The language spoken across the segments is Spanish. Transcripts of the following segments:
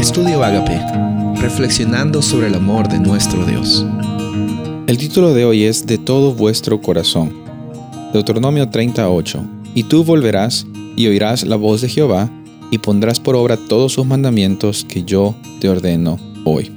Estudio Agape, reflexionando sobre el amor de nuestro Dios. El título de hoy es De todo vuestro corazón. Deuteronomio 38. Y tú volverás y oirás la voz de Jehová y pondrás por obra todos sus mandamientos que yo te ordeno hoy.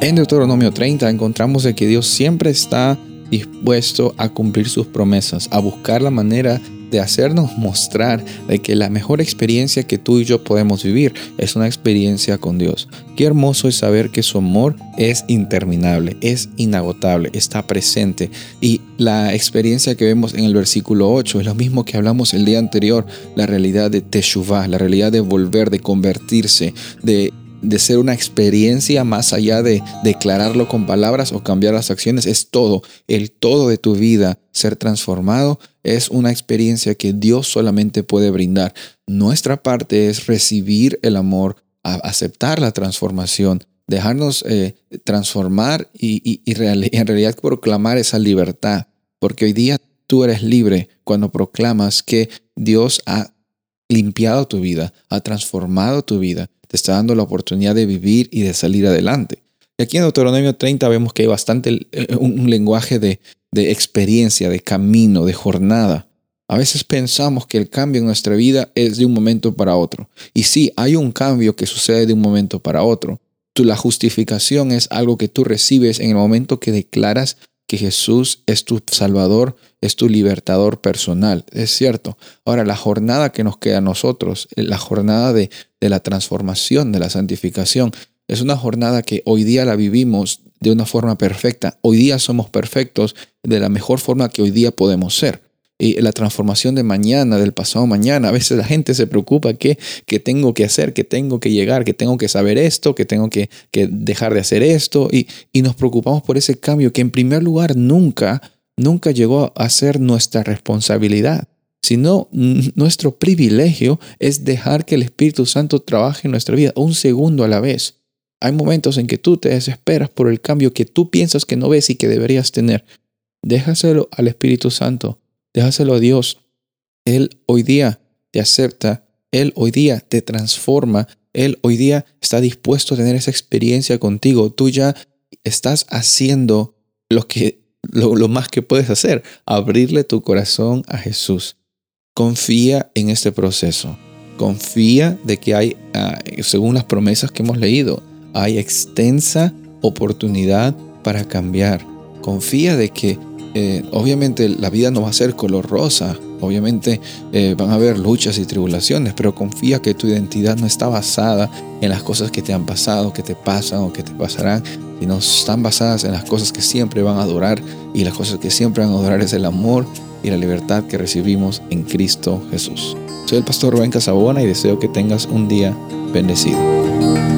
En Deuteronomio 30 encontramos de que Dios siempre está dispuesto a cumplir sus promesas, a buscar la manera de hacernos mostrar de que la mejor experiencia que tú y yo podemos vivir es una experiencia con Dios. Qué hermoso es saber que su amor es interminable, es inagotable, está presente. Y la experiencia que vemos en el versículo 8 es lo mismo que hablamos el día anterior, la realidad de Teshuvah, la realidad de volver, de convertirse, de de ser una experiencia más allá de declararlo con palabras o cambiar las acciones, es todo, el todo de tu vida, ser transformado, es una experiencia que Dios solamente puede brindar. Nuestra parte es recibir el amor, aceptar la transformación, dejarnos eh, transformar y, en realidad proclamar esa libertad, porque hoy día tú eres libre cuando proclamas que Dios ha limpiado tu vida, ha transformado tu vida, te está dando la oportunidad de vivir y de salir adelante. Y aquí en Deuteronomio 30 vemos que hay bastante eh, un, lenguaje de, de experiencia, de camino, de jornada. A veces pensamos que el cambio en nuestra vida es de un momento para otro. Y sí, hay un cambio que sucede de un momento para otro. la justificación es algo que tú recibes en el momento que declaras Jesús es tu Salvador, es tu libertador personal. Es cierto. Ahora, la jornada que nos queda a nosotros, eh, la jornada de, de la transformación, de la santificación, es una jornada que hoy día la vivimos de una forma perfecta. Hoy día somos perfectos de la mejor forma que hoy día podemos ser y la transformación de mañana, del pasado mañana. A veces la gente se preocupa que, que tengo que hacer, que tengo que llegar, que tengo que saber esto, que tengo que, que dejar de hacer esto y, y nos preocupamos por ese cambio que en primer lugar nunca, nunca llegó a ser nuestra responsabilidad sino nuestro privilegio es dejar que el Espíritu Santo trabaje en nuestra vida un segundo a la vez. Hay momentos en que tú te desesperas por el cambio que tú piensas que no ves y que deberías tener. Déjaselo al Espíritu Santo. Déjaselo a Dios. Él hoy día te acepta, Él hoy día te transforma, Él hoy día está dispuesto a tener esa experiencia contigo. Tú ya estás haciendo lo, que, lo, más que puedes hacer, abrirle tu corazón a Jesús. Confía en este proceso. Confía de que hay, ah, según las promesas que hemos leído, hay extensa oportunidad para cambiar. Confía de que eh, obviamente la vida no va a ser color rosa, obviamente eh, van a haber luchas y tribulaciones, pero confía que tu identidad no está basada en las cosas que te han pasado, que te pasan o que te pasarán, sino están basadas en las cosas que siempre van a durar y las cosas que siempre van a durar es el amor y la libertad que recibimos en Cristo Jesús. Soy el pastor Rubén Casabona y deseo que tengas un día bendecido.